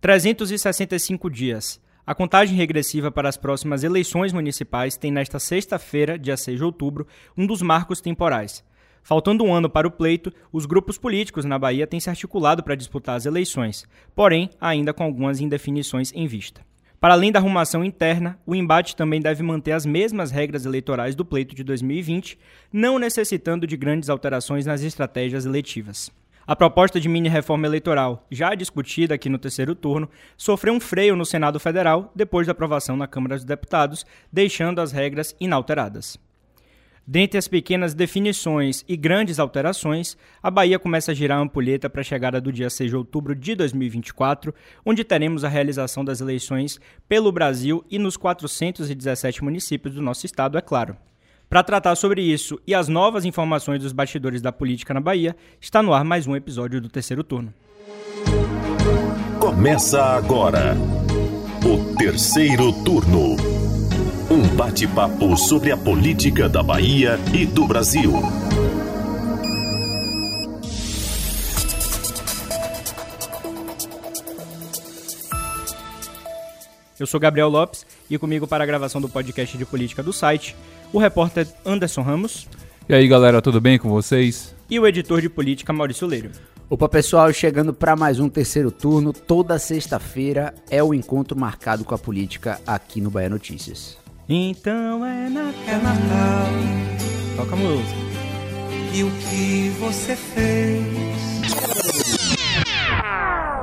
365 dias. A contagem regressiva para as próximas eleições municipais tem nesta sexta-feira, dia 6 de outubro, um dos marcos temporais. Faltando um ano para o pleito, os grupos políticos na Bahia têm se articulado para disputar as eleições, porém, ainda com algumas indefinições em vista. Para além da arrumação interna, o embate também deve manter as mesmas regras eleitorais do pleito de 2020, não necessitando de grandes alterações nas estratégias eletivas. A proposta de mini-reforma eleitoral, já discutida aqui no terceiro turno, sofreu um freio no Senado Federal depois da aprovação na Câmara dos Deputados, deixando as regras inalteradas. Dentre as pequenas definições e grandes alterações, a Bahia começa a girar a ampulheta para a chegada do dia 6 de outubro de 2024, onde teremos a realização das eleições pelo Brasil e nos 417 municípios do nosso estado, é claro. Para tratar sobre isso e as novas informações dos bastidores da política na Bahia, está no ar mais um episódio do terceiro turno. Começa agora o terceiro turno. Um bate-papo sobre a política da Bahia e do Brasil. Eu sou Gabriel Lopes e comigo para a gravação do podcast de política do site o repórter Anderson Ramos. E aí, galera, tudo bem com vocês? E o editor de política Maurício Leiro. Opa, pessoal, chegando para mais um terceiro turno. Toda sexta-feira é o encontro marcado com a política aqui no Bahia Notícias. Então é Natal. É Natal. Toca a música. E o que você fez?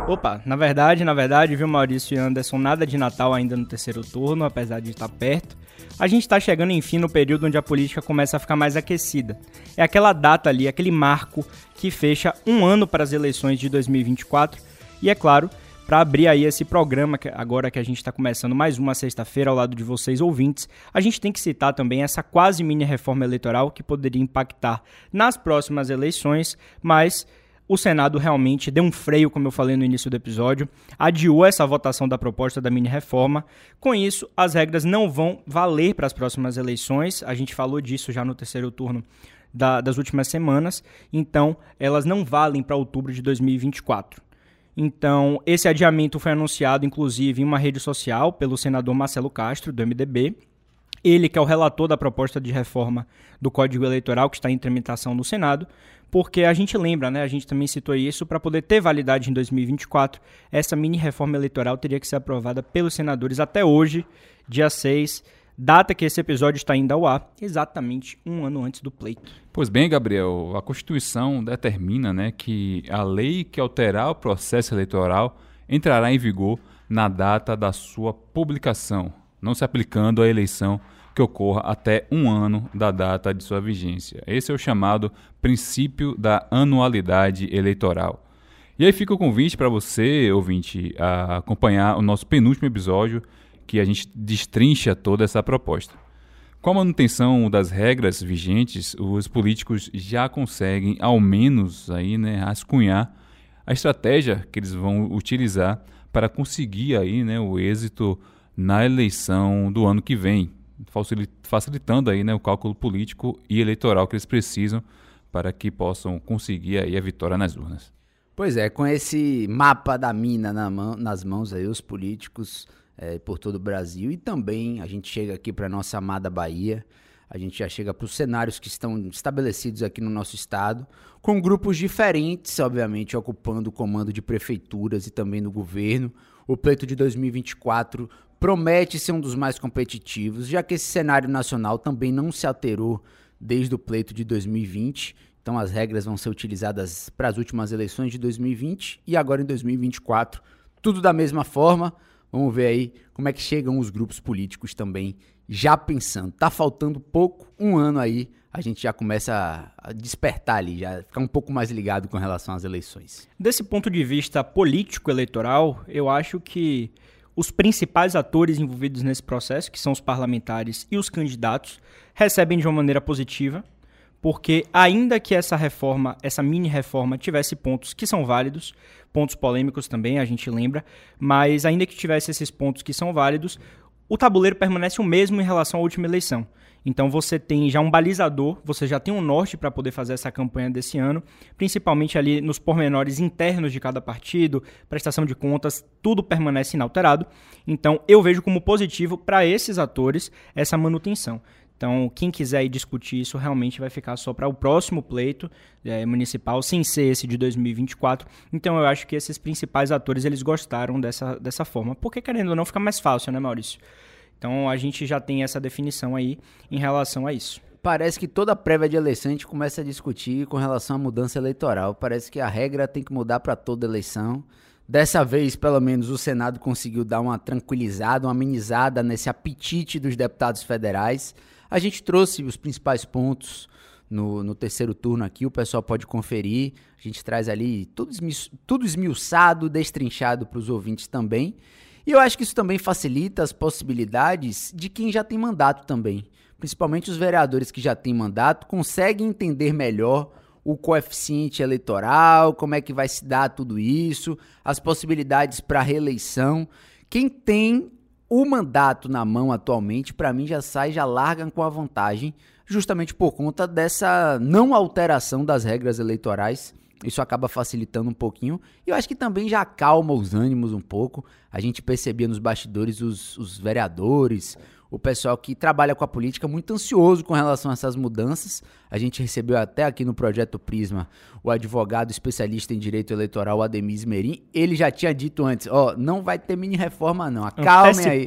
Opa, na verdade, na verdade, viu, Maurício e Anderson, nada de Natal ainda no terceiro turno, apesar de estar perto. A gente está chegando, enfim, no período onde a política começa a ficar mais aquecida. É aquela data ali, aquele marco que fecha um ano para as eleições de 2024. E é claro, para abrir aí esse programa, agora que a gente está começando mais uma sexta-feira ao lado de vocês ouvintes, a gente tem que citar também essa quase mini reforma eleitoral que poderia impactar nas próximas eleições, mas o Senado realmente deu um freio, como eu falei no início do episódio, adiou essa votação da proposta da mini-reforma. Com isso, as regras não vão valer para as próximas eleições. A gente falou disso já no terceiro turno da, das últimas semanas. Então, elas não valem para outubro de 2024. Então, esse adiamento foi anunciado, inclusive, em uma rede social pelo senador Marcelo Castro, do MDB. Ele, que é o relator da proposta de reforma do Código Eleitoral que está em tramitação no Senado, porque a gente lembra, né, a gente também citou isso, para poder ter validade em 2024, essa mini reforma eleitoral teria que ser aprovada pelos senadores até hoje, dia 6, data que esse episódio está indo ao ar, exatamente um ano antes do pleito. Pois bem, Gabriel, a Constituição determina né, que a lei que alterar o processo eleitoral entrará em vigor na data da sua publicação, não se aplicando à eleição que ocorra até um ano da data de sua vigência. Esse é o chamado princípio da anualidade eleitoral. E aí fica o convite para você, ouvinte, a acompanhar o nosso penúltimo episódio, que a gente destrincha toda essa proposta. Com a manutenção das regras vigentes, os políticos já conseguem, ao menos, aí, né, rascunhar a estratégia que eles vão utilizar para conseguir aí, né, o êxito na eleição do ano que vem, facilitando aí, né, o cálculo político e eleitoral que eles precisam para que possam conseguir aí a vitória nas urnas. Pois é, com esse mapa da mina na mão, nas mãos aí, os políticos é, por todo o Brasil e também a gente chega aqui para nossa amada Bahia, a gente já chega para os cenários que estão estabelecidos aqui no nosso estado, com grupos diferentes, obviamente, ocupando o comando de prefeituras e também do governo. O pleito de 2024 promete ser um dos mais competitivos, já que esse cenário nacional também não se alterou desde o pleito de 2020. Então as regras vão ser utilizadas para as últimas eleições de 2020 e agora em 2024, tudo da mesma forma. Vamos ver aí como é que chegam os grupos políticos também já pensando. Tá faltando pouco, um ano aí, a gente já começa a despertar ali, já ficar um pouco mais ligado com relação às eleições. Desse ponto de vista político eleitoral, eu acho que os principais atores envolvidos nesse processo, que são os parlamentares e os candidatos, recebem de uma maneira positiva, porque ainda que essa reforma, essa mini reforma tivesse pontos que são válidos, pontos polêmicos também, a gente lembra, mas ainda que tivesse esses pontos que são válidos, o tabuleiro permanece o mesmo em relação à última eleição. Então você tem já um balizador, você já tem um norte para poder fazer essa campanha desse ano, principalmente ali nos pormenores internos de cada partido, prestação de contas, tudo permanece inalterado. Então eu vejo como positivo para esses atores essa manutenção. Então, quem quiser discutir isso realmente vai ficar só para o próximo pleito é, municipal, sem ser esse de 2024. Então, eu acho que esses principais atores eles gostaram dessa, dessa forma. Porque, querendo ou não, fica mais fácil, né, Maurício? Então, a gente já tem essa definição aí em relação a isso. Parece que toda prévia de eleição a gente começa a discutir com relação à mudança eleitoral. Parece que a regra tem que mudar para toda eleição. Dessa vez, pelo menos, o Senado conseguiu dar uma tranquilizada, uma amenizada nesse apetite dos deputados federais. A gente trouxe os principais pontos no, no terceiro turno aqui, o pessoal pode conferir. A gente traz ali tudo, esmi tudo esmiuçado, destrinchado para os ouvintes também. E eu acho que isso também facilita as possibilidades de quem já tem mandato também. Principalmente os vereadores que já têm mandato conseguem entender melhor o coeficiente eleitoral, como é que vai se dar tudo isso, as possibilidades para reeleição. Quem tem o mandato na mão atualmente, para mim, já sai, já largam com a vantagem, justamente por conta dessa não alteração das regras eleitorais. Isso acaba facilitando um pouquinho. E eu acho que também já acalma os ânimos um pouco. A gente percebia nos bastidores os, os vereadores, o pessoal que trabalha com a política muito ansioso com relação a essas mudanças. A gente recebeu até aqui no Projeto Prisma o advogado especialista em direito eleitoral Ademir Merim. Ele já tinha dito antes, ó, oh, não vai ter mini reforma não, acalme aí.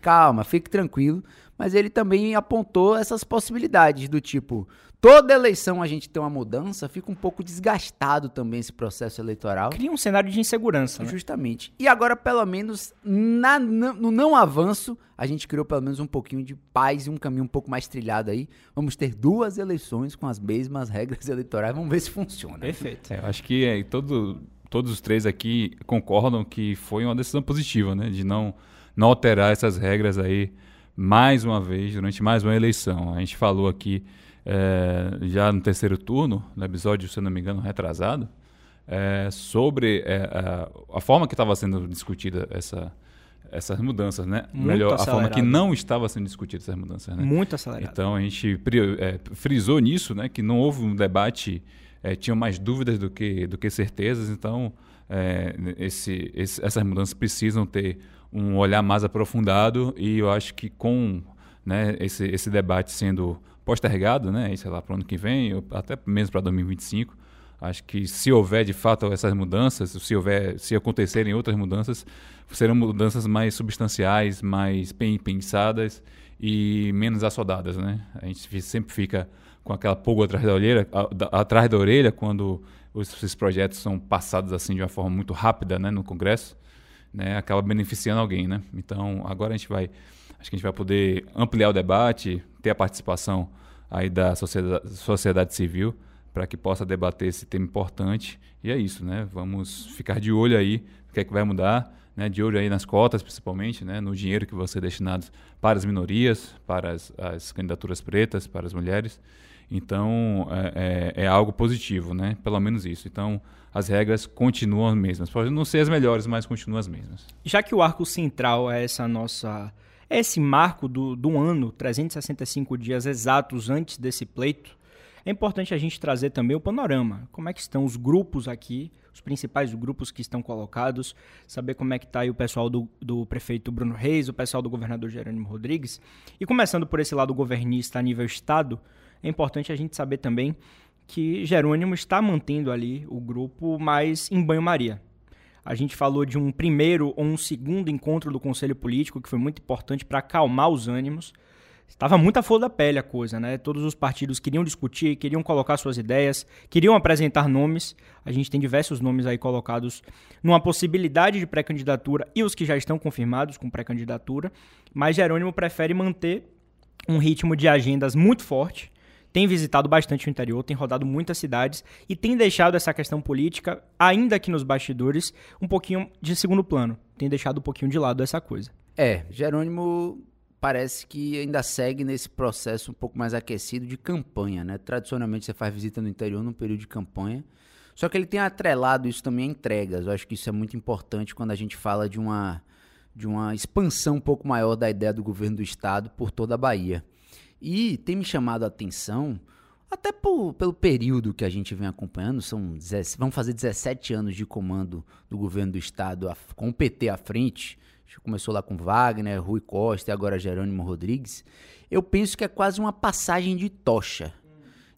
Calma, fique tranquilo. Mas ele também apontou essas possibilidades do tipo, toda eleição a gente tem uma mudança, fica um pouco desgastado também esse processo eleitoral. Cria um cenário de insegurança, né? Justamente. E agora, pelo menos, na, no não avanço, a gente criou pelo menos um pouquinho de paz e um caminho um pouco mais trilhado aí. Vamos ter duas eleições com as mesmas regras eleitorais, vamos ver se funciona. Perfeito. É, eu acho que é, todo, todos os três aqui concordam que foi uma decisão positiva, né? De não, não alterar essas regras aí mais uma vez durante mais uma eleição. A gente falou aqui é, já no terceiro turno, no episódio, se não me engano, retrasado, é, sobre é, a, a, forma que estava sendo discutida essa, essas mudanças, né? Muito Melhor, acelerado. a forma que não estava sendo discutida essas mudanças, né? Muito acelerado. Então a gente é, frisou nisso, né? Que não houve um debate, é, tinham mais dúvidas do que, do que certezas, então é, esse, esse, essas mudanças precisam ter um olhar mais aprofundado e eu acho que com né, esse, esse debate sendo postergado, né, sei lá, para o ano que vem, até mesmo para 2025. Acho que se houver de fato essas mudanças, se houver, se acontecerem outras mudanças, serão mudanças mais substanciais, mais bem pensadas e menos assodadas, né? A gente sempre fica com aquela pulga atrás da orelha, atrás da orelha quando esses projetos são passados assim de uma forma muito rápida, né, no Congresso, né, acaba beneficiando alguém, né? Então agora a gente vai Acho que a gente vai poder ampliar o debate, ter a participação aí da sociedade, sociedade civil para que possa debater esse tema importante. E é isso, né? Vamos ficar de olho aí o que é que vai mudar, né? De olho aí nas cotas, principalmente, né? No dinheiro que vai ser destinado para as minorias, para as, as candidaturas pretas, para as mulheres. Então, é, é, é, algo positivo, né? Pelo menos isso. Então, as regras continuam as mesmas. Podem não ser as melhores, mas continuam as mesmas. Já que o arco central é essa nossa esse marco do, do ano, 365 dias exatos antes desse pleito, é importante a gente trazer também o panorama. Como é que estão os grupos aqui, os principais grupos que estão colocados, saber como é que está aí o pessoal do, do prefeito Bruno Reis, o pessoal do governador Jerônimo Rodrigues. E começando por esse lado governista a nível estado, é importante a gente saber também que Jerônimo está mantendo ali o grupo mais em banho-maria. A gente falou de um primeiro ou um segundo encontro do Conselho Político, que foi muito importante para acalmar os ânimos. Estava muito à flor da pele a coisa, né? Todos os partidos queriam discutir, queriam colocar suas ideias, queriam apresentar nomes. A gente tem diversos nomes aí colocados numa possibilidade de pré-candidatura e os que já estão confirmados com pré-candidatura. Mas Jerônimo prefere manter um ritmo de agendas muito forte tem visitado bastante o interior, tem rodado muitas cidades e tem deixado essa questão política, ainda que nos bastidores, um pouquinho de segundo plano. Tem deixado um pouquinho de lado essa coisa. É, Jerônimo parece que ainda segue nesse processo um pouco mais aquecido de campanha, né? Tradicionalmente você faz visita no interior num período de campanha. Só que ele tem atrelado isso também a entregas. Eu acho que isso é muito importante quando a gente fala de uma, de uma expansão um pouco maior da ideia do governo do estado por toda a Bahia. E tem me chamado a atenção, até por, pelo período que a gente vem acompanhando, são 17, vamos fazer 17 anos de comando do governo do estado a, com o PT à frente. Começou lá com Wagner, Rui Costa e agora Jerônimo Rodrigues. Eu penso que é quase uma passagem de tocha.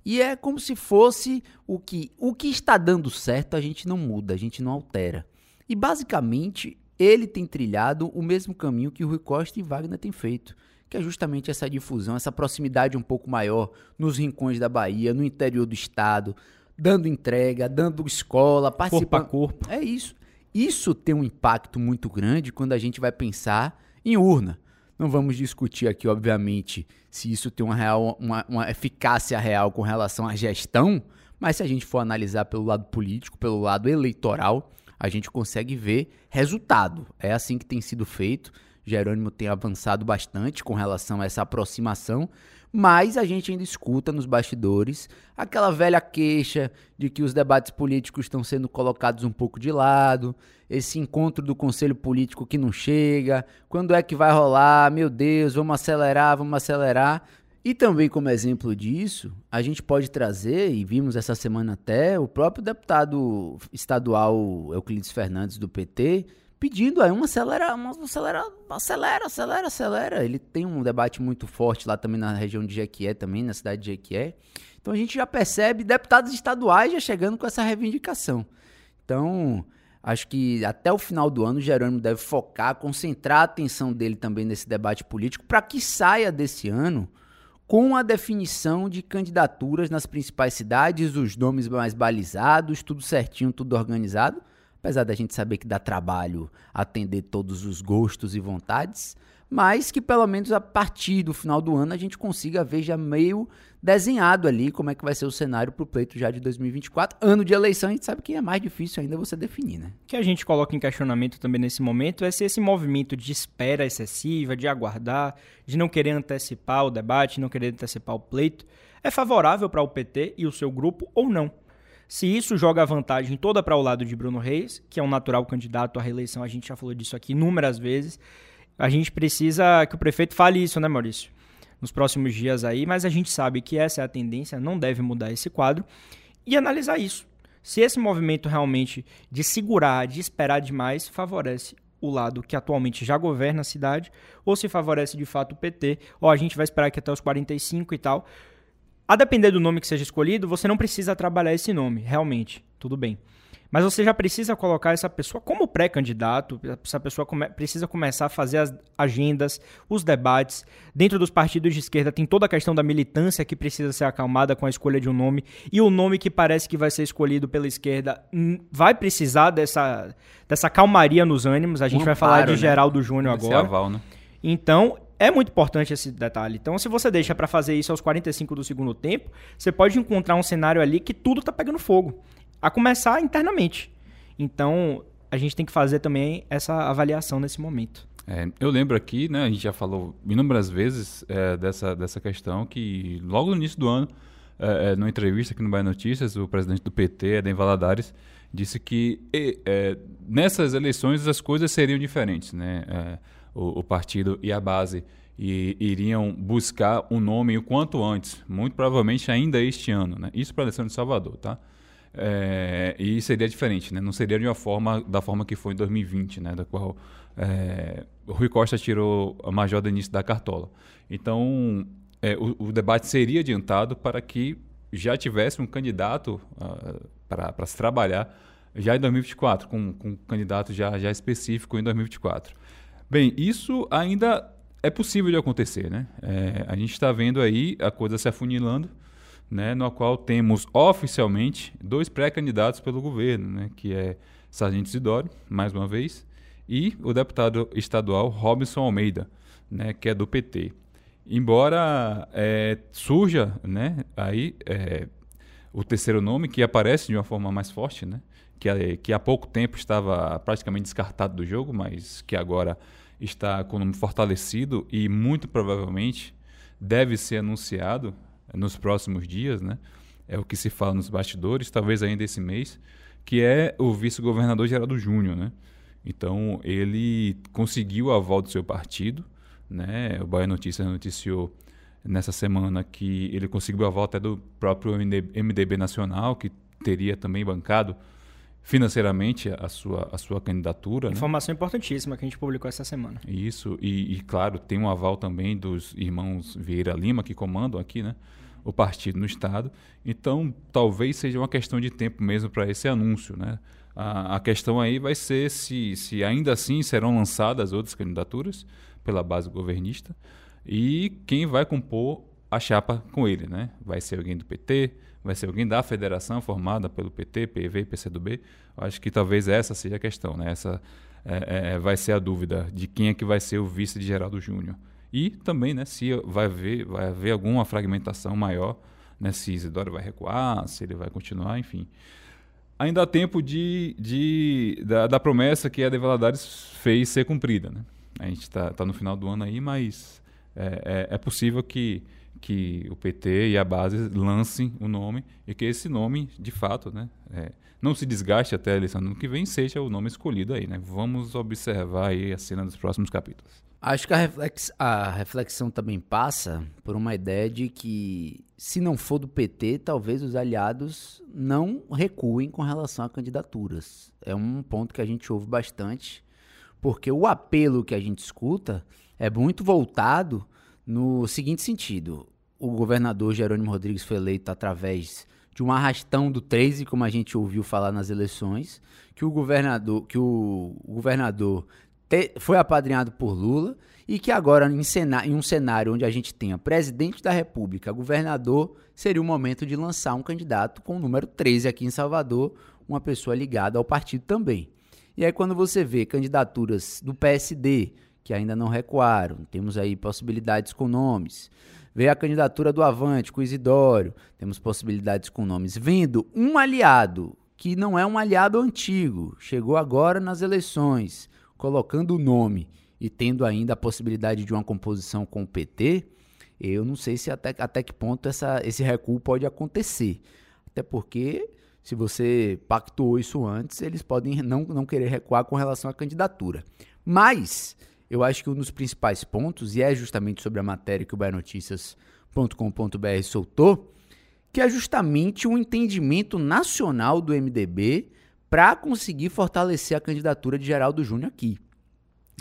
E é como se fosse o que o que está dando certo a gente não muda, a gente não altera. E basicamente ele tem trilhado o mesmo caminho que Rui Costa e Wagner têm feito que é justamente essa difusão, essa proximidade um pouco maior nos rincões da Bahia, no interior do estado, dando entrega, dando escola, participando. Corpo a corpo. É isso. Isso tem um impacto muito grande quando a gente vai pensar em urna. Não vamos discutir aqui, obviamente, se isso tem uma, real, uma, uma eficácia real com relação à gestão, mas se a gente for analisar pelo lado político, pelo lado eleitoral, a gente consegue ver resultado. É assim que tem sido feito. Jerônimo tem avançado bastante com relação a essa aproximação, mas a gente ainda escuta nos bastidores aquela velha queixa de que os debates políticos estão sendo colocados um pouco de lado, esse encontro do conselho político que não chega, quando é que vai rolar? Meu Deus, vamos acelerar, vamos acelerar. E também como exemplo disso, a gente pode trazer, e vimos essa semana até, o próprio deputado estadual Euclides Fernandes do PT, pedindo aí uma acelera, uma acelera, acelera, acelera, acelera. Ele tem um debate muito forte lá também na região de Jequié, também na cidade de Jequié. Então a gente já percebe deputados estaduais já chegando com essa reivindicação. Então, acho que até o final do ano o Jerônimo deve focar, concentrar a atenção dele também nesse debate político para que saia desse ano com a definição de candidaturas nas principais cidades, os nomes mais balizados, tudo certinho, tudo organizado apesar da gente saber que dá trabalho atender todos os gostos e vontades, mas que pelo menos a partir do final do ano a gente consiga ver já meio desenhado ali como é que vai ser o cenário para o pleito já de 2024. Ano de eleição, a gente sabe que é mais difícil ainda você definir, né? O que a gente coloca em questionamento também nesse momento é se esse movimento de espera excessiva, de aguardar, de não querer antecipar o debate, não querer antecipar o pleito, é favorável para o PT e o seu grupo ou não. Se isso joga a vantagem toda para o lado de Bruno Reis, que é um natural candidato à reeleição, a gente já falou disso aqui inúmeras vezes. A gente precisa que o prefeito fale isso, né, Maurício? Nos próximos dias aí, mas a gente sabe que essa é a tendência, não deve mudar esse quadro e analisar isso. Se esse movimento realmente de segurar, de esperar demais, favorece o lado que atualmente já governa a cidade, ou se favorece de fato o PT, ou a gente vai esperar aqui até os 45 e tal. A depender do nome que seja escolhido, você não precisa trabalhar esse nome, realmente, tudo bem. Mas você já precisa colocar essa pessoa como pré-candidato, essa pessoa come precisa começar a fazer as agendas, os debates. Dentro dos partidos de esquerda tem toda a questão da militância que precisa ser acalmada com a escolha de um nome. E o nome que parece que vai ser escolhido pela esquerda vai precisar dessa, dessa calmaria nos ânimos. A gente um vai amparo, falar de né? Geraldo Júnior agora. Aval, né? Então, é muito importante esse detalhe. Então, se você deixa para fazer isso aos 45 do segundo tempo, você pode encontrar um cenário ali que tudo tá pegando fogo, a começar internamente. Então, a gente tem que fazer também essa avaliação nesse momento. É, eu lembro aqui, né, a gente já falou inúmeras vezes é, dessa, dessa questão que logo no início do ano, é, é numa entrevista aqui no Bahia Notícias, o presidente do PT, Eden Valadares, disse que é, nessas eleições as coisas seriam diferentes, né? O, o partido e a base e iriam buscar um nome o quanto antes, muito provavelmente ainda este ano, né? Isso para a eleição de Salvador, tá? É, e seria diferente, né? Não seria de uma forma da forma que foi em 2020, né? Da qual é, Rui Costa tirou a Major Denise da cartola. Então, é, o, o, debate seria adiantado para que já tivesse um candidato uh, para se trabalhar já em 2024, com, com um candidato já, já específico em 2024. Bem, isso ainda é possível de acontecer, né? É, a gente está vendo aí a coisa se afunilando, né? No qual temos oficialmente dois pré-candidatos pelo governo, né? Que é Sargento Isidoro, mais uma vez, e o deputado estadual Robson Almeida, né? Que é do PT. Embora é, surja, né? Aí é, o terceiro nome que aparece de uma forma mais forte, né? que, que há pouco tempo estava praticamente descartado do jogo, mas que agora está com o nome fortalecido e muito provavelmente deve ser anunciado nos próximos dias, né? É o que se fala nos bastidores, talvez ainda esse mês, que é o vice-governador Geraldo Júnior, né? Então, ele conseguiu a aval do seu partido, né? O Bahia Notícias noticiou nessa semana que ele conseguiu a volta do próprio MDB Nacional, que teria também bancado financeiramente a sua, a sua candidatura. Né? Informação né? importantíssima que a gente publicou essa semana. Isso, e, e, claro, tem um aval também dos irmãos Vieira Lima, que comandam aqui né, o partido no Estado. Então, talvez seja uma questão de tempo mesmo para esse anúncio. Né? A, a, questão aí vai ser se, se ainda assim serão lançadas outras candidaturas pela base governista e quem vai compor a chapa com ele. Né? Vai ser alguém do PT, vai ser alguém da federação formada pelo PT, PV PCdoB? Eu acho que talvez essa seja a questão, né? Essa é, é, vai ser a dúvida de quem é que vai ser o vice de Geraldo Júnior. E também, né, se vai haver, vai haver alguma fragmentação maior, né, se Isidoro vai recuar, se ele vai continuar, enfim. Ainda há tempo de, de, da, da promessa que a De Valadares fez ser cumprida. Né? A gente está tá no final do ano aí, mas é, é, é possível que que o PT e a base lancem o nome e que esse nome, de fato, né, é, não se desgaste até a eleição do ano que vem, seja o nome escolhido aí. Né? Vamos observar aí a cena dos próximos capítulos. Acho que a, reflex, a reflexão também passa por uma ideia de que, se não for do PT, talvez os aliados não recuem com relação a candidaturas. É um ponto que a gente ouve bastante, porque o apelo que a gente escuta é muito voltado no seguinte sentido: o governador Jerônimo Rodrigues foi eleito através de um arrastão do 13, como a gente ouviu falar nas eleições, que o governador, que o, governador te, foi apadrinhado por Lula e que agora, em, em um cenário onde a gente tenha presidente da República, governador, seria o momento de lançar um candidato com o número 13 aqui em Salvador, uma pessoa ligada ao partido também. E aí, quando você vê candidaturas do PSD, que ainda não recuaram, temos aí possibilidades com nomes, Veio a candidatura do Avante com Isidório. Temos possibilidades com nomes. Vendo um aliado que não é um aliado antigo, chegou agora nas eleições, colocando o nome e tendo ainda a possibilidade de uma composição com o PT, eu não sei se até, até que ponto essa, esse recuo pode acontecer. Até porque, se você pactuou isso antes, eles podem não, não querer recuar com relação à candidatura. Mas eu acho que um dos principais pontos, e é justamente sobre a matéria que o baionoticias.com.br soltou, que é justamente um entendimento nacional do MDB para conseguir fortalecer a candidatura de Geraldo Júnior aqui.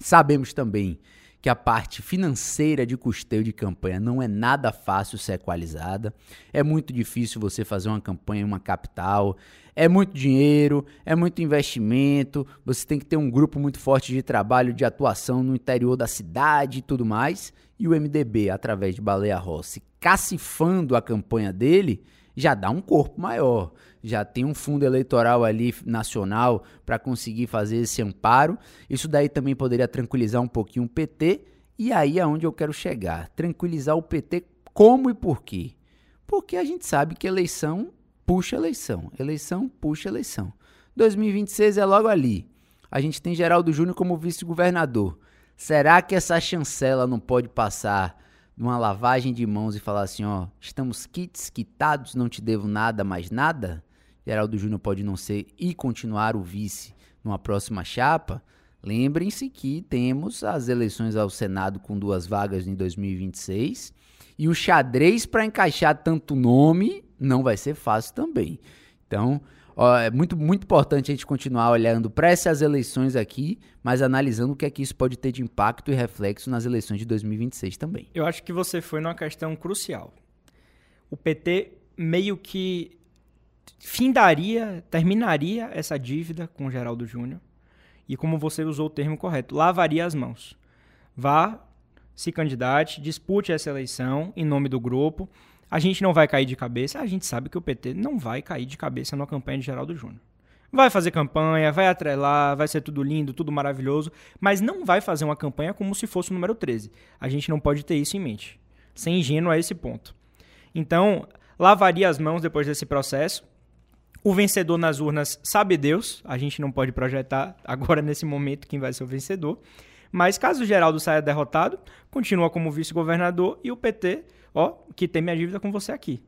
Sabemos também que a parte financeira de custeio de campanha não é nada fácil ser equalizada. É muito difícil você fazer uma campanha em uma capital. É muito dinheiro, é muito investimento. Você tem que ter um grupo muito forte de trabalho, de atuação no interior da cidade e tudo mais. E o MDB, através de Baleia Rossi, cacifando a campanha dele, já dá um corpo maior, já tem um fundo eleitoral ali nacional para conseguir fazer esse amparo. Isso daí também poderia tranquilizar um pouquinho o PT. E aí é onde eu quero chegar. Tranquilizar o PT como e por quê? Porque a gente sabe que eleição puxa eleição, eleição puxa eleição. 2026 é logo ali. A gente tem Geraldo Júnior como vice-governador. Será que essa chancela não pode passar numa lavagem de mãos e falar assim, ó, estamos kits, quitados, não te devo nada mais nada, Geraldo Júnior pode não ser e continuar o vice numa próxima chapa, lembrem-se que temos as eleições ao Senado com duas vagas em 2026 e o xadrez para encaixar tanto nome não vai ser fácil também. Então, Ó, é muito, muito importante a gente continuar olhando para essas eleições aqui, mas analisando o que é que isso pode ter de impacto e reflexo nas eleições de 2026 também. Eu acho que você foi numa questão crucial. O PT meio que findaria, terminaria essa dívida com o Geraldo Júnior e, como você usou o termo correto, lavaria as mãos. Vá, se candidate, dispute essa eleição em nome do grupo a gente não vai cair de cabeça. A gente sabe que o PT não vai cair de cabeça na campanha de Geraldo Júnior. Vai fazer campanha, vai atrelar, vai ser tudo lindo, tudo maravilhoso, mas não vai fazer uma campanha como se fosse o número 13. A gente não pode ter isso em mente. Ser ingênuo a esse ponto. Então, lavaria as mãos depois desse processo. O vencedor nas urnas sabe Deus, a gente não pode projetar agora nesse momento quem vai ser o vencedor. Mas caso o Geraldo saia derrotado, continua como vice-governador e o PT ó, que tem minha dívida com você aqui.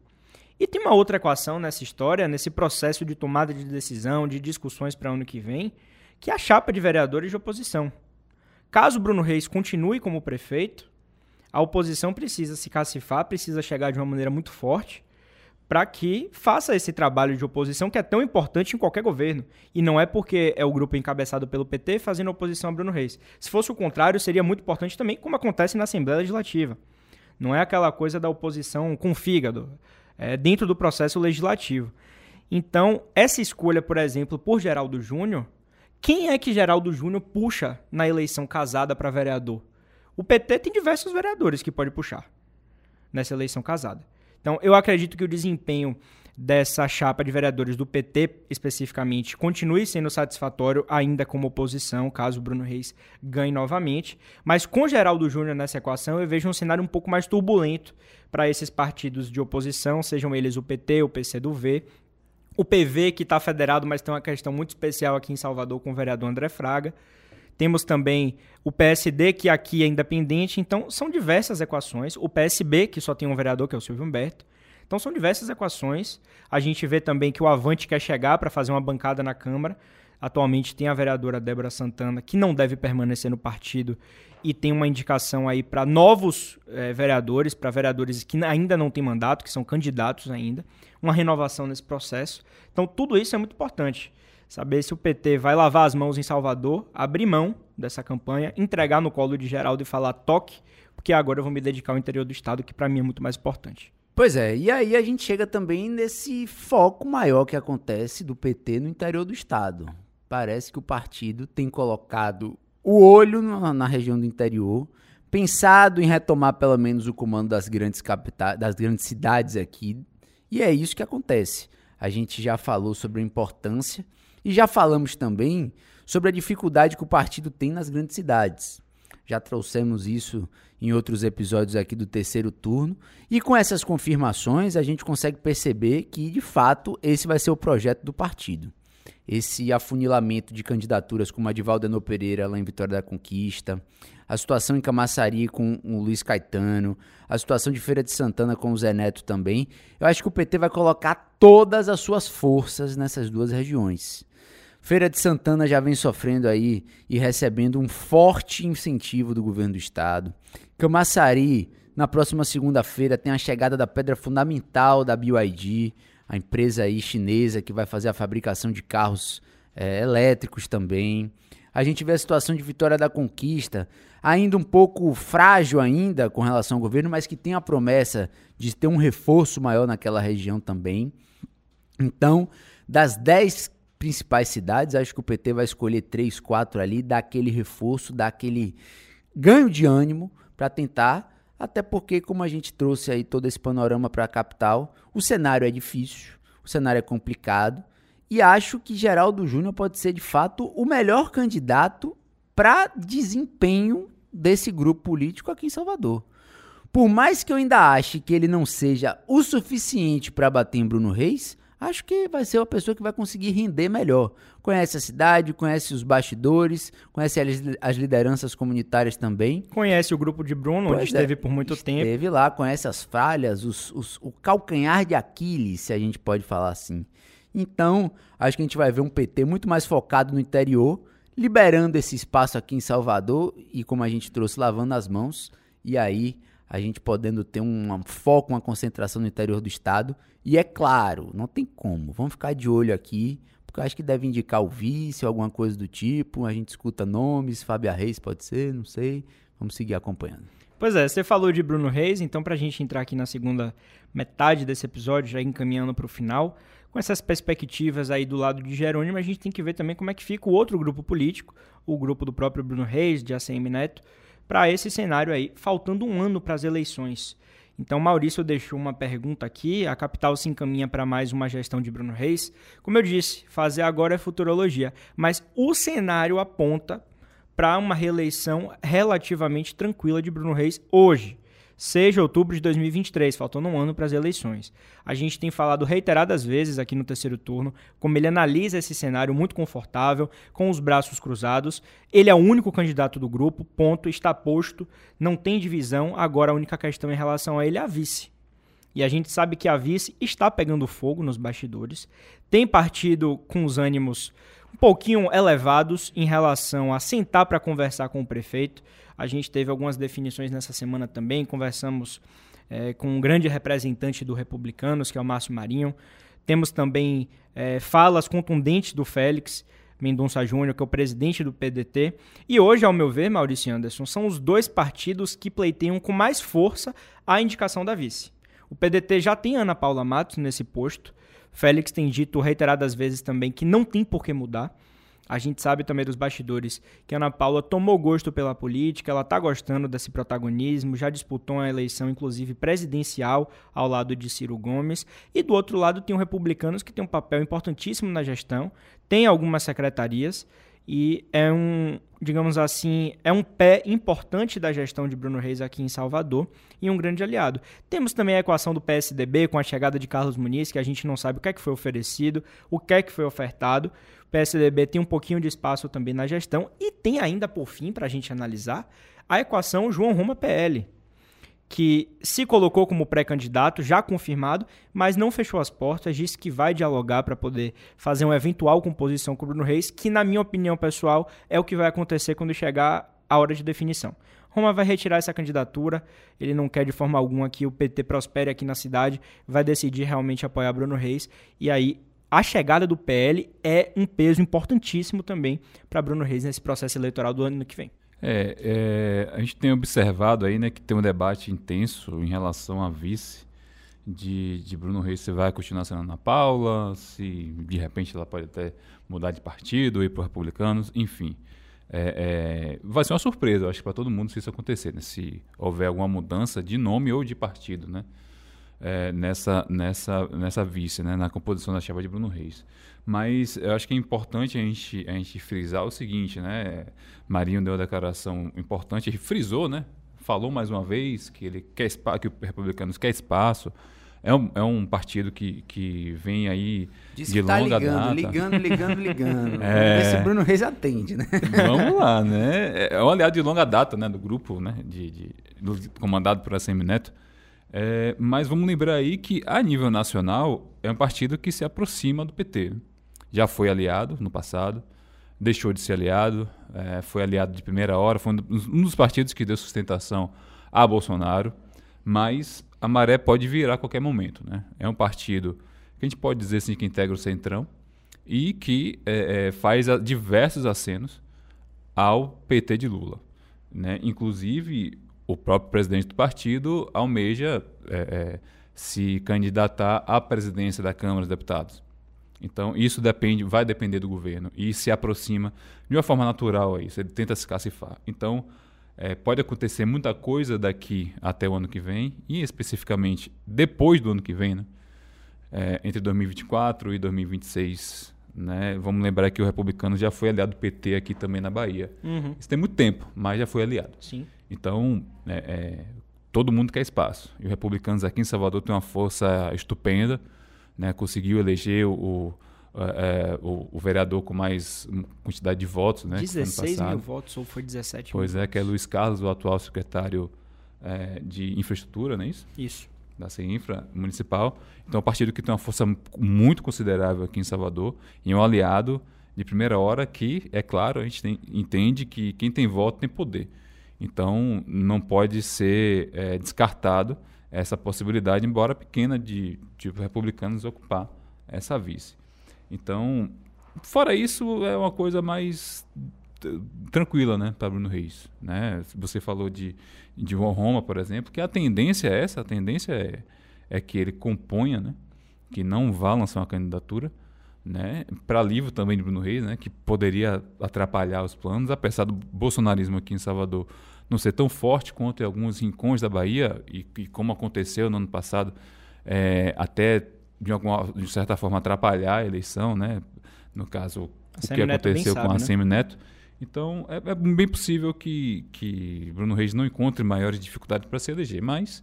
E tem uma outra equação nessa história, nesse processo de tomada de decisão, de discussões para ano que vem, que é a chapa de vereadores de oposição. Caso Bruno Reis continue como prefeito, A oposição precisa se cacifar, precisa chegar de uma maneira muito forte para que faça esse trabalho de oposição que é tão importante em qualquer governo. E não é porque é o grupo encabeçado pelo PT fazendo oposição a Bruno Reis. Se fosse o contrário, seria muito importante também, como acontece na Assembleia Legislativa. Não é aquela coisa da oposição com fígado, é dentro do processo legislativo. Então, essa escolha, por exemplo, por Geraldo Júnior, quem é que Geraldo Júnior puxa na eleição casada para vereador? O PT tem diversos vereadores que pode puxar nessa eleição casada. Então, eu acredito que o desempenho dessa chapa de vereadores do PT, especificamente, continue sendo satisfatório ainda como oposição, caso Bruno Reis ganhe novamente. Mas com Geraldo Júnior nessa equação, eu vejo um cenário um pouco mais turbulento para esses partidos de oposição, sejam eles o PT, o PCdoV, o PV, que está federado, mas tem uma questão muito especial aqui em Salvador com o vereador André Fraga. Temos também o PSD, que aqui é independente. Então, são diversas equações. O PSB, que só tem um vereador, que é o Silvio Humberto. Então, são diversas equações. A gente vê também que o Avante quer chegar para fazer uma bancada na Câmara. Atualmente tem a vereadora Débora Santana, que não deve permanecer no partido, e tem uma indicação aí para novos é, vereadores, para vereadores que ainda não têm mandato, que são candidatos ainda, uma renovação nesse processo. Então, tudo isso é muito importante. Saber se o PT vai lavar as mãos em Salvador, abrir mão dessa campanha, entregar no colo de Geraldo e falar toque, porque agora eu vou me dedicar ao interior do Estado, que para mim é muito mais importante. Pois é, e aí a gente chega também nesse foco maior que acontece do PT no interior do Estado. Parece que o partido tem colocado o olho na, região do interior, pensado em retomar pelo menos o comando das grandes capitais, das grandes cidades aqui, e é isso que acontece. A gente já falou sobre a importância e já falamos também sobre a dificuldade que o partido tem nas grandes cidades. Já trouxemos isso em outros episódios aqui do terceiro turno. E com essas confirmações, a gente consegue perceber que, de fato, esse vai ser o projeto do partido. Esse afunilamento de candidaturas como a de Valdeno Pereira lá em Vitória da Conquista, a situação em Camaçari com o Luiz Caetano, a situação de Feira de Santana com o Zé Neto também. Eu acho que o PT vai colocar todas as suas forças nessas duas regiões. Feira de Santana já vem sofrendo aí e recebendo um forte incentivo do governo do estado. Camaçari, na próxima segunda-feira, tem a chegada da pedra fundamental da BYD, a empresa aí chinesa que vai fazer a fabricação de carros é, elétricos também. A gente vê a situação de Vitória da Conquista, ainda um pouco frágil ainda com relação ao governo, mas que tem a promessa de ter um reforço maior naquela região também. Então, das 10 principais cidades, acho que o PT vai escolher três, quatro ali, dar aquele reforço, dar aquele ganho de ânimo para tentar, até porque como a gente trouxe aí todo esse panorama para a capital, o cenário é difícil, o cenário é complicado, e acho que Geraldo Júnior pode ser de fato o melhor candidato para desempenho desse grupo político aqui em Salvador. Por mais que eu ainda ache que ele não seja o suficiente para bater em Bruno Reis, acho que vai ser uma pessoa que vai conseguir render melhor. Conhece a cidade, conhece os bastidores, conhece as lideranças comunitárias também. Conhece o grupo de Bruno, pois onde esteve é, por muito esteve tempo. Esteve lá, conhece as falhas, os, os, o calcanhar de Aquiles, se a gente pode falar assim. Então, acho que a gente vai ver um PT muito mais focado no interior, liberando esse espaço aqui em Salvador e, como a gente trouxe, lavando as mãos. E aí a gente podendo ter um foco, uma concentração no interior do estado. E é claro, não tem como. Vamos ficar de olho aqui, porque acho que deve indicar o vice, alguma coisa do tipo. A gente escuta nomes, Fábio Reis pode ser, não sei. Vamos seguir acompanhando. Pois é, você falou de Bruno Reis, então para a gente entrar aqui na segunda metade desse episódio, já encaminhando para o final, com essas perspectivas aí do lado de Jerônimo, a gente tem que ver também como é que fica o outro grupo político, o grupo do próprio Bruno Reis, de ACM Neto, para esse cenário aí, faltando um ano para as eleições. Então, Maurício deixou uma pergunta aqui. A capital se encaminha para mais uma gestão de Bruno Reis. Como eu disse, fazer agora é futurologia. Mas o cenário aponta para uma reeleição relativamente tranquila de Bruno Reis hoje. 6 de outubro de 2023, faltando um ano para as eleições. A gente tem falado reiteradas vezes aqui no terceiro turno como ele analisa esse cenário muito confortável, com os braços cruzados. Ele é o único candidato do grupo, ponto, está posto, não tem divisão. Agora a única questão em relação a ele é a vice. E a gente sabe que a vice está pegando fogo nos bastidores, tem partido com os ânimos um pouquinho elevados em relação a sentar para conversar com o prefeito. A gente teve algumas definições nessa semana também, conversamos é, com um grande representante do Republicanos, que é o Márcio Marinho. Temos também é, falas contundentes do Félix Mendonça Júnior, que é o presidente do PDT. E hoje, ao meu ver, Maurício Anderson, são os dois partidos que pleiteiam com mais força a indicação da vice. O PDT já tem Ana Paula Matos nesse posto. Félix tem dito reiteradas vezes também que não tem por que mudar. A gente sabe também dos bastidores que Ana Paula tomou gosto pela política, ela está gostando desse protagonismo, já disputou uma eleição, inclusive presidencial, ao lado de Ciro Gomes. E do outro lado tem o Republicanos, que tem um papel importantíssimo na gestão, tem algumas secretarias e é um, digamos assim, é um pé importante da gestão de Bruno Reis aqui em Salvador e um grande aliado. Temos também a equação do PSDB com a chegada de Carlos Muniz, que a gente não sabe o que é que foi oferecido, o que é que foi ofertado. O PSDB tem um pouquinho de espaço também na gestão e tem ainda por fim para a gente analisar a equação João Roma PL que se colocou como pré-candidato, já confirmado, mas não fechou as portas, disse que vai dialogar para poder fazer uma eventual composição com o Bruno Reis, que, na minha opinião pessoal, é o que vai acontecer quando chegar a hora de definição. Roma vai retirar essa candidatura, ele não quer de forma alguma que o PT prospere aqui na cidade, vai decidir realmente apoiar Bruno Reis, e aí a chegada do PL é um peso importantíssimo também para Bruno Reis nesse processo eleitoral do ano que vem. É, é, a gente tem observado aí né, que tem um debate intenso em relação a vice de, de Bruno Reis. Se vai continuar sendo Ana Paula, se de repente ela pode até mudar de partido, ir para os republicanos, enfim. É, é, vai ser uma surpresa, eu acho, para todo mundo se isso acontecer, né? se houver alguma mudança de nome ou de partido né? É, nessa, nessa, nessa vice, né? na composição da chapa de Bruno Reis. Mas eu acho que é importante a gente, a gente frisar o seguinte, né? Marinho deu uma declaração importante, ele frisou, né? Falou mais uma vez que ele quer espaço, que o Republicanos quer espaço. É um, é um partido que, que vem aí Diz de tá longa ligando, data. Ligando, ligando, ligando. é... Esse Bruno Reis atende, né? Vamos lá, né? É um aliado de longa data, né? Do grupo, né? De, de, do, comandado por ACM Neto. É, mas vamos lembrar aí que, a nível nacional, é um partido que se aproxima do PT já foi aliado no passado, deixou de ser aliado, é, foi aliado de primeira hora, foi um dos partidos que deu sustentação a Bolsonaro, mas a maré pode virar a qualquer momento. Né? É um partido que a gente pode dizer assim, que integra o Centrão e que é, é, faz diversos acenos ao PT de Lula. Né? Inclusive, o próprio presidente do partido almeja é, é, se candidatar à presidência da Câmara dos Deputados. Então, isso depende, vai depender do governo e se aproxima de uma forma natural aí, você tenta se cacifar. Então, é, pode acontecer muita coisa daqui até o ano que vem e especificamente depois do ano que vem, né? É, entre 2024 e 2026. Né? Vamos lembrar que o republicano já foi aliado do PT aqui também na Bahia. Uhum. Isso tem muito tempo, mas já foi aliado. Sim. Então, é, é todo mundo quer espaço. E os republicanos aqui em Salvador têm uma força estupenda né, conseguiu eleger o, é, o, o, vereador com mais quantidade de votos. Né, 16 mil votos, ou foi 17 Pois mil é, que é Luiz Carlos, o atual secretário é, de infraestrutura, não é isso? Isso. Da CINFRA municipal. Então, é um partido que tem uma força muito considerável aqui em Salvador e um aliado de primeira hora que, é claro, a gente tem, entende que quem tem voto tem poder. Então, não pode ser é, descartado essa possibilidade, embora pequena, de tipo republicanos ocupar essa vice. Então, fora isso, é uma coisa mais tranquila, né, para Bruno Reis, né? Você falou de de Roma, por exemplo, que a tendência é essa, a tendência é, é que ele componha, né, que não vá lançar uma candidatura, né, para livro também de Bruno Reis, né, que poderia atrapalhar os planos, apesar do bolsonarismo aqui em Salvador não ser tão forte quanto em alguns rincões da Bahia, e, e como aconteceu no ano passado, é, até de, alguma, de certa forma atrapalhar a eleição, né? no caso, o que aconteceu com a né? Semineto. Então, é, é, bem possível que, que Bruno Reis não encontre maiores dificuldades para se eleger, mas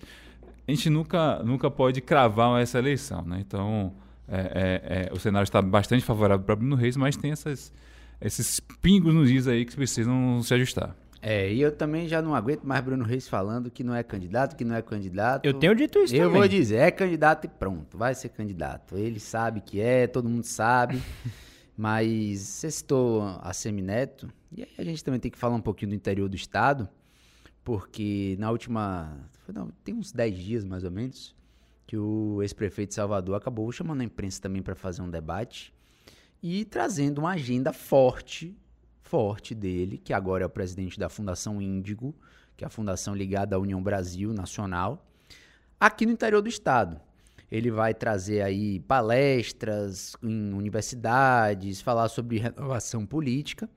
a gente nunca, nunca pode cravar essa eleição. Né? Então, é, é, é o cenário está bastante favorável para Bruno Reis, mas tem essas, esses pingos nos dias aí que precisam se ajustar. É, e eu também já não aguento mais Bruno Reis falando que não é candidato, que não é candidato. Eu tenho dito isso eu também. Eu vou dizer, é candidato e pronto, vai ser candidato. Ele sabe que é, todo mundo sabe. Mas você citou a Semineto, e aí a gente também tem que falar um pouquinho do interior do estado, porque na última. Não, tem uns 10 dias mais ou menos, que o ex-prefeito de Salvador acabou chamando a imprensa também para fazer um debate e trazendo uma agenda forte, forte dele, que agora é o presidente da Fundação Índigo, que é a fundação ligada à União Brasil Nacional, aqui no interior do estado. Ele vai trazer aí palestras em universidades, falar sobre renovação política,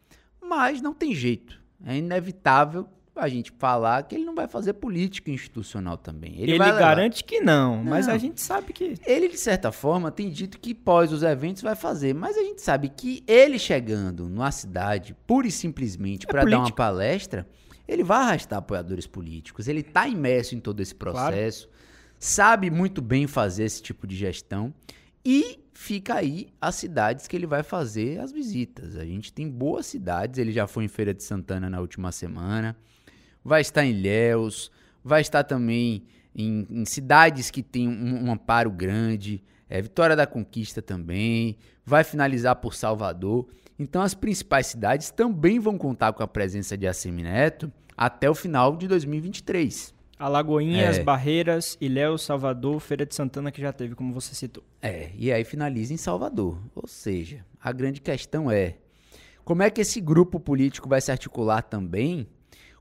mas não tem jeito. É inevitável a gente falar que ele não vai fazer política institucional também. Ele, ele garante que não, não, mas a gente sabe que. Ele, de certa forma, tem dito que pós os eventos vai fazer, mas a gente sabe que ele chegando numa cidade, pura e simplesmente, é para dar uma palestra, ele vai arrastar apoiadores políticos. Ele está imerso em todo esse processo. Claro sabe muito bem fazer esse tipo de gestão e fica aí as cidades que ele vai fazer as visitas. A gente tem boas cidades, ele já foi em Feira de Santana na última semana, vai estar em Ilhéus, vai estar também em, em cidades que tem um, um amparo grande, é, Vitória da Conquista também, vai finalizar por Salvador. Então as principais cidades também vão contar com a presença de Assemineto até o final de 2023. Alagoinhas, é. Barreiras, Ilhéus, Salvador, Feira de Santana, que já teve, como você citou. É, e aí finaliza em Salvador. Ou seja, a grande questão é como é que esse grupo político vai se articular também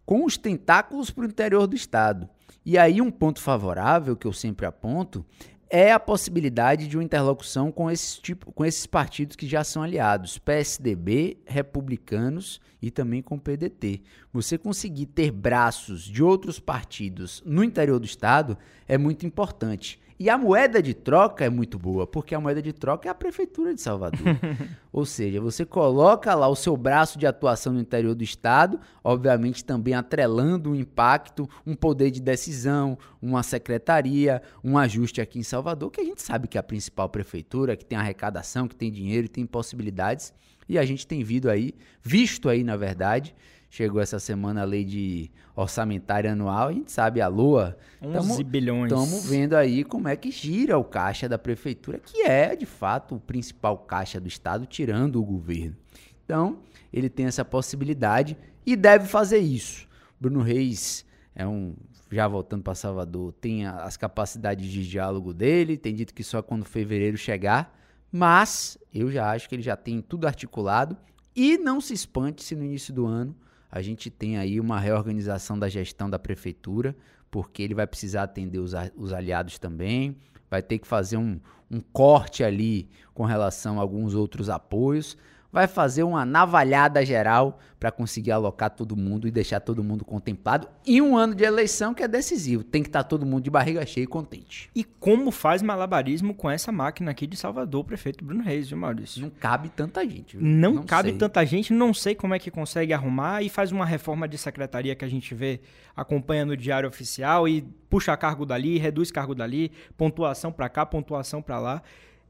com os tentáculos para o interior do Estado. E aí um ponto favorável que eu sempre aponto é a possibilidade de uma interlocução com, esse tipo, com esses partidos que já são aliados, PSDB, republicanos e também com o PDT. Você conseguir ter braços de outros partidos no interior do estado é muito importante. E a moeda de troca é muito boa, porque a moeda de troca é a prefeitura de Salvador. Ou seja, você coloca lá o seu braço de atuação no interior do estado, obviamente também atrelando um impacto, um poder de decisão, uma secretaria, um ajuste aqui em Salvador, que a gente sabe que é a principal prefeitura, que tem arrecadação, que tem dinheiro e tem possibilidades. E a gente tem visto aí, visto aí, na verdade, Chegou essa semana a lei de orçamentária anual, a gente sabe a lua. 11 tamo, bilhões. Estamos vendo aí como é que gira o caixa da prefeitura, que é, de fato, o principal caixa do Estado, tirando o governo. Então, ele tem essa possibilidade e deve fazer isso. Bruno Reis é um já voltando para Salvador, tem as capacidades de diálogo dele, tem dito que só quando fevereiro chegar, mas eu já acho que ele já tem tudo articulado e não se espante se no início do ano a gente tem aí uma reorganização da gestão da prefeitura, porque ele vai precisar atender os, os aliados também, vai ter que fazer um, um corte ali com relação a alguns outros apoios vai fazer uma navalhada geral para conseguir alocar todo mundo e deixar todo mundo contemplado. E um ano de eleição que é decisivo. Tem que estar tá todo mundo de barriga cheia e contente. E como faz malabarismo com essa máquina aqui de Salvador, prefeito Bruno Reis, viu, Maurício? Não cabe tanta gente. Viu? Não, não cabe sei. tanta gente, não sei como é que consegue arrumar e faz uma reforma de secretaria que a gente vê, acompanha no Diário Oficial e puxa cargo dali, reduz cargo dali, pontuação para cá, pontuação para lá.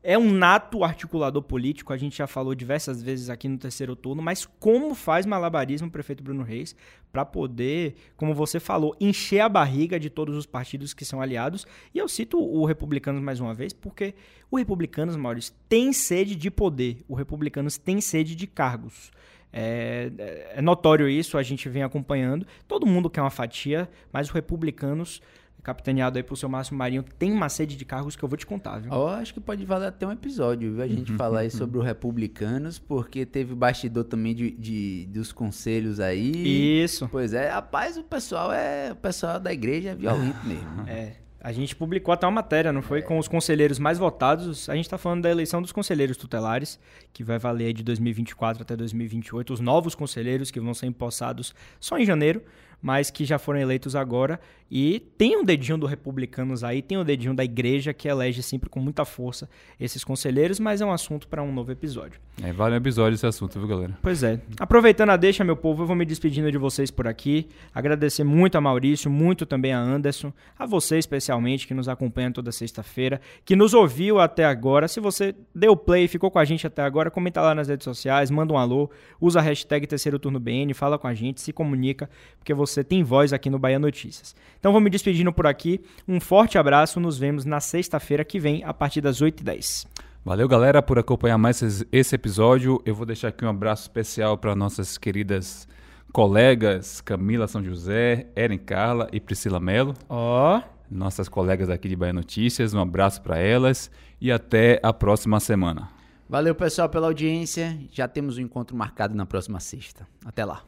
É um nato articulador político, a gente já falou diversas vezes aqui no terceiro turno, mas como faz malabarismo o prefeito Bruno Reis para poder, como você falou, encher a barriga de todos os partidos que são aliados? E eu cito o Republicanos mais uma vez, porque o Republicanos, Maurício, tem sede de poder, o Republicanos tem sede de cargos. É, é notório isso, a gente vem acompanhando. Todo mundo quer uma fatia, mas os republicanos capitaneado aí pro seu Márcio Marinho, tem uma sede de cargos que eu vou te contar, viu? Eu acho que pode valer até um episódio, viu? A gente falar aí sobre os republicanos, porque teve bastidor também de, de, dos conselhos aí. Isso. Pois é, rapaz, o pessoal é. O pessoal da igreja é violento mesmo. É. A gente publicou até uma matéria, não foi? É. Com os conselheiros mais votados. A gente está falando da eleição dos conselheiros tutelares, que vai valer de 2024 até 2028. Os novos conselheiros que vão ser empossados só em janeiro mas que já foram eleitos agora. E tem um dedinho do Republicanos aí, tem um dedinho da igreja que elege sempre com muita força esses conselheiros, mas é um assunto para um novo episódio. É, vale um episódio esse assunto, viu, galera? Pois é. Aproveitando a deixa, meu povo, eu vou me despedindo de vocês por aqui. Agradecer muito a Maurício, muito também a Anderson, a você especialmente, que nos acompanha toda sexta-feira, que nos ouviu até agora. Se você deu play ficou com a gente até agora, comenta lá nas redes sociais, manda um alô, usa a hashtag Terceiro Turno BN, fala com a gente, se comunica, porque você você tem voz aqui no Bahia Notícias. Então vou me despedindo por aqui. Um forte abraço, nos vemos na sexta-feira que vem, a partir das 8h10. Valeu, galera, por acompanhar mais esse episódio. Eu vou deixar aqui um abraço especial para nossas queridas colegas Camila São José, Eren Carla e Priscila Melo. Ó. Oh. Nossas colegas aqui de Bahia Notícias. Um abraço para elas e até a próxima semana. Valeu, pessoal, pela audiência. Já temos um encontro marcado na próxima sexta. Até lá.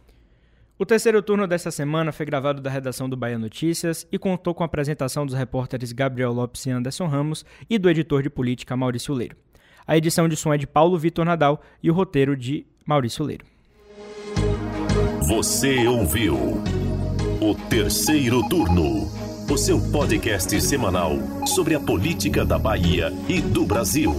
O terceiro turno dessa semana foi gravado da redação do Bahia Notícias e contou com a apresentação dos repórteres Gabriel Lopes e Anderson Ramos e do editor de política Maurício Leiro. A edição de som é de Paulo Vitor Nadal e o roteiro de Maurício Leiro. Você ouviu o terceiro turno, o seu podcast semanal sobre a política da Bahia e do Brasil.